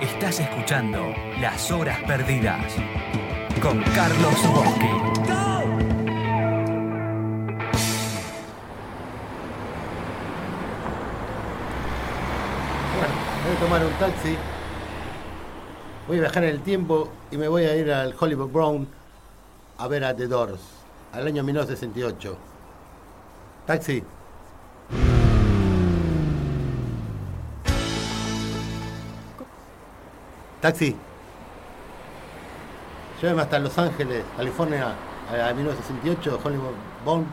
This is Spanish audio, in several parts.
Estás escuchando Las Horas Perdidas con Carlos Bosque. Bueno, voy a tomar un taxi. Voy a viajar en el tiempo y me voy a ir al Hollywood Brown a ver a The Doors, al año 1968. Taxi. Taxi. Llévame hasta Los Ángeles, California, a 1968, Hollywood Brown.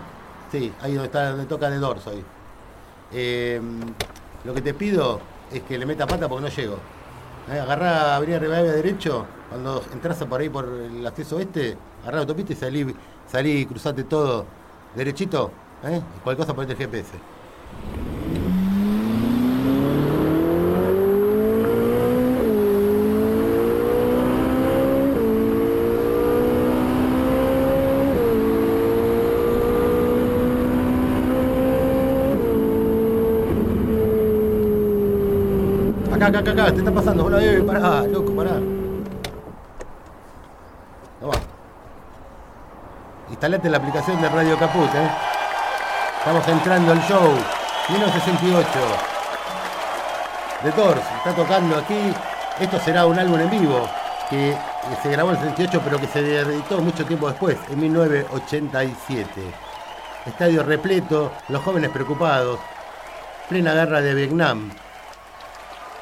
Sí, ahí donde, está, donde toca The Doors hoy. Eh, lo que te pido es que le meta pata porque no llego. Eh, agarrá Avenida Rivadavia derecho, cuando entras por ahí por el acceso este, agarrá la autopista y salí, salí, cruzate todo derechito, ¿eh? Cualquier cosa ponete el GPS. Te está pasando, hola, eh, pará, loco, pará. Instalate la aplicación de Radio Caput, eh. Estamos entrando al show. 1968. The Doors, está tocando aquí. Esto será un álbum en vivo que se grabó en el 68, pero que se editó mucho tiempo después, en 1987. Estadio repleto, los jóvenes preocupados, plena guerra de Vietnam.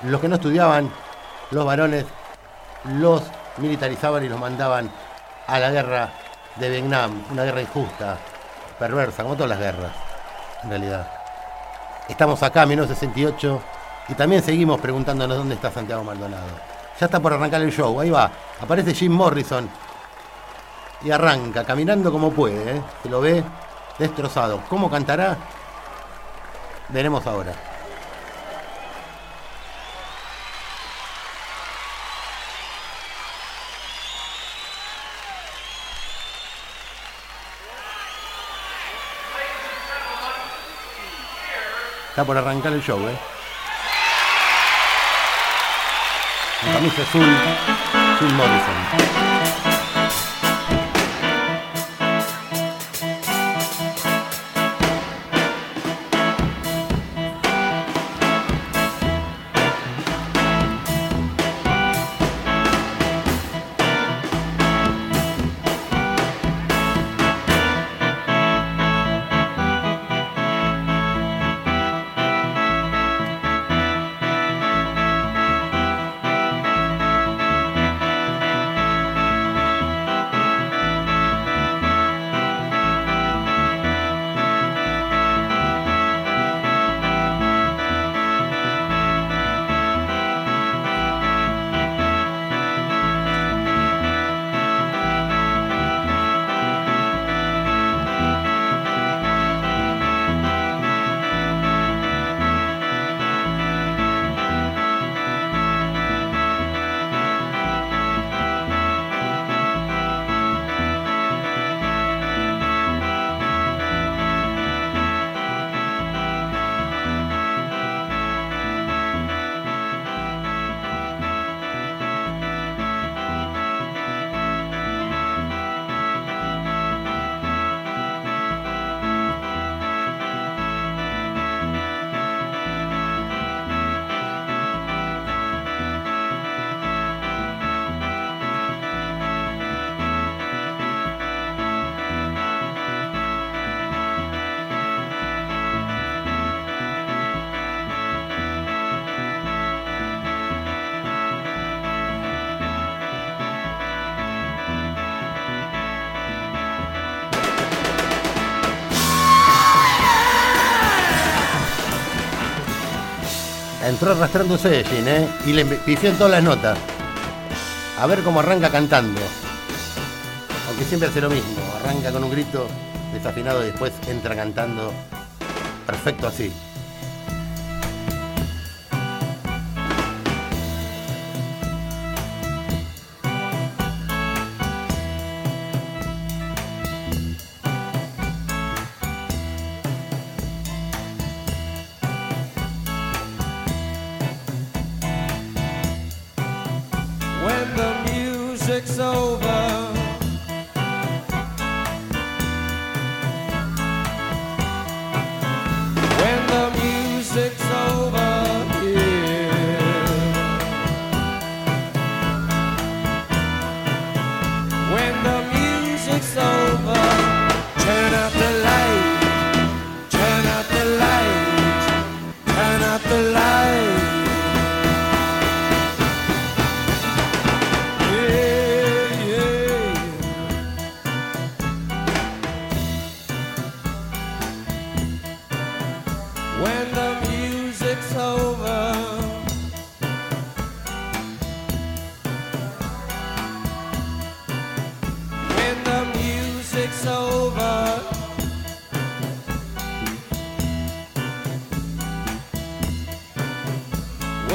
Los que no estudiaban, los varones, los militarizaban y los mandaban a la guerra de Vietnam, una guerra injusta, perversa, como todas las guerras, en realidad. Estamos acá en 1968 y también seguimos preguntándonos dónde está Santiago Maldonado. Ya está por arrancar el show, ahí va. Aparece Jim Morrison y arranca, caminando como puede, ¿eh? se lo ve destrozado. ¿Cómo cantará? Veremos ahora. Está por arrancar el show, ¿eh? Camisa azul, Jim Morrison. Entró arrastrándose Jim, ¿eh? Y le pifió en todas las notas. A ver cómo arranca cantando. Aunque siempre hace lo mismo. Arranca con un grito desafinado y después entra cantando. Perfecto así. takes over.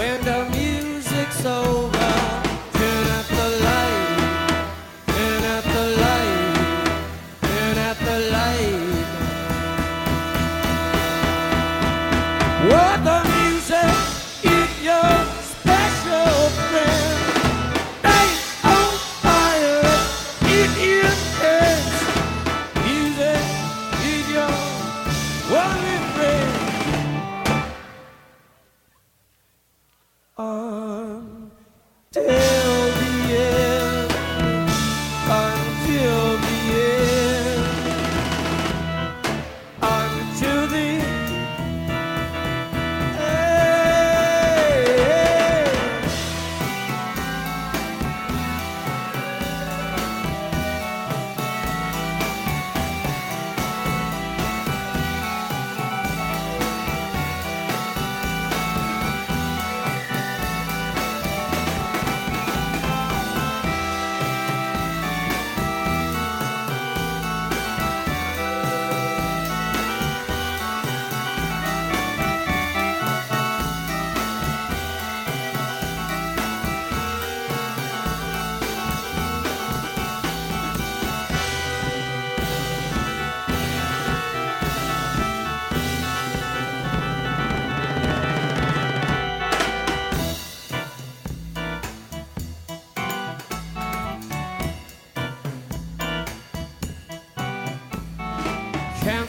When the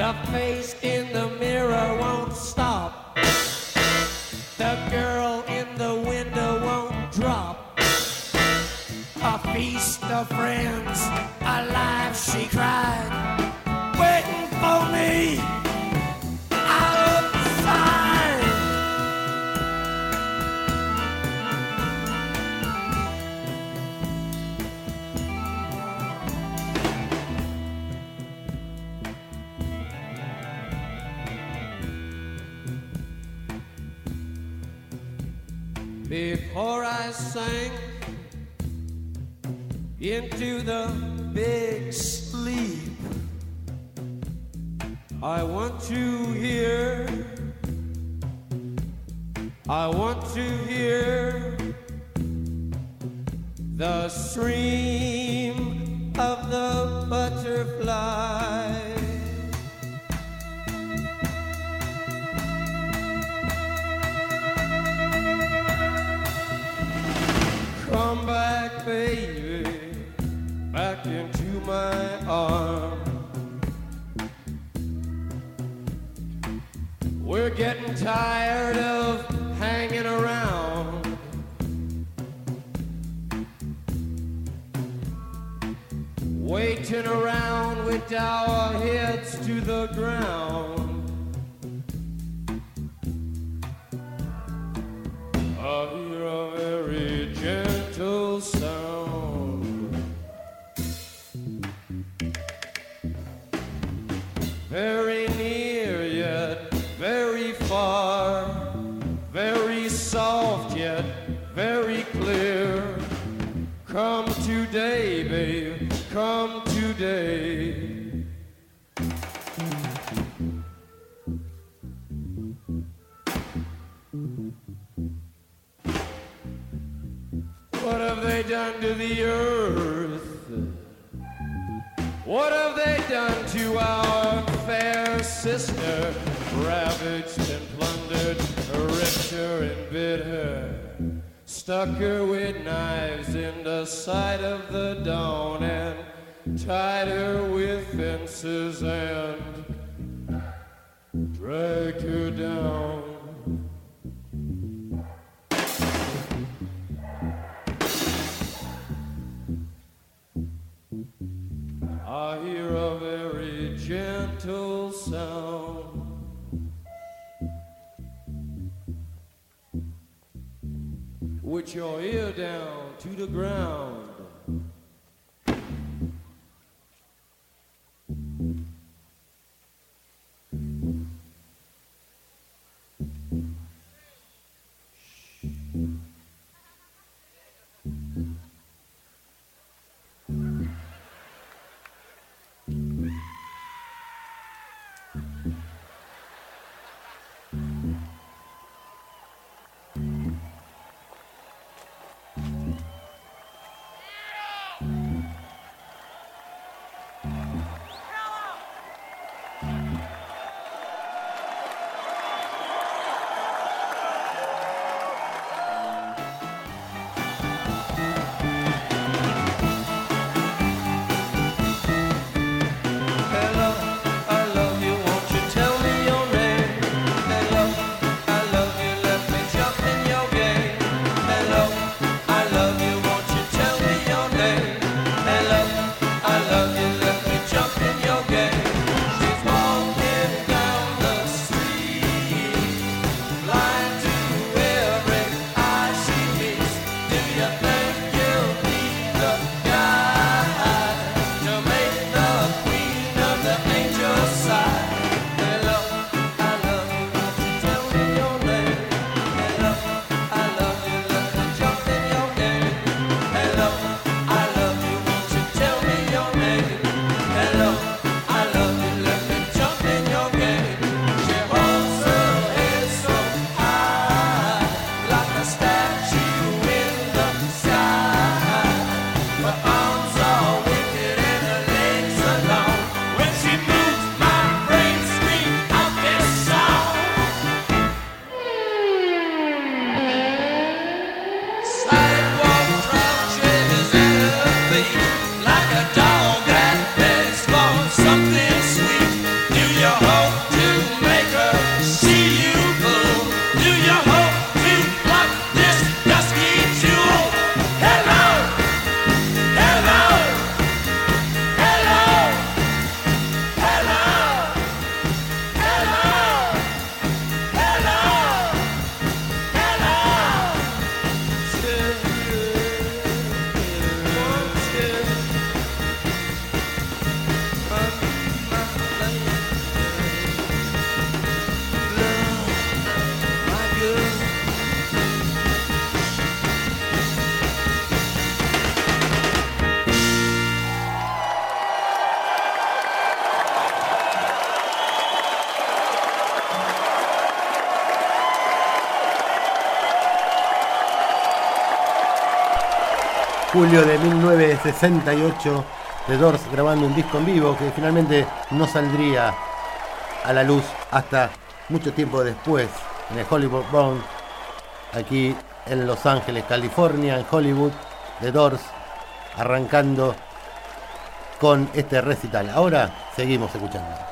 The face in the mirror Before I sank into the big sleep, I want to hear, I want to hear the scream of the butterfly. Tired of hanging around. Waiting around with our heads to the ground. What have they done to the earth? What have they done to our fair sister? Ravaged and plundered, ripped her and bit her, stuck her with knives in the side of the dawn, and tied her with fences and dragged her down. I hear a very gentle sound. With your ear down to the ground. Julio de 1968, The Doors grabando un disco en vivo que finalmente no saldría a la luz hasta mucho tiempo después en el Hollywood Bowl, aquí en Los Ángeles, California, en Hollywood, The Doors arrancando con este recital. Ahora seguimos escuchando.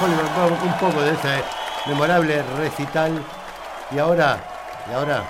Un poco de ese memorable recital. Y ahora, y ahora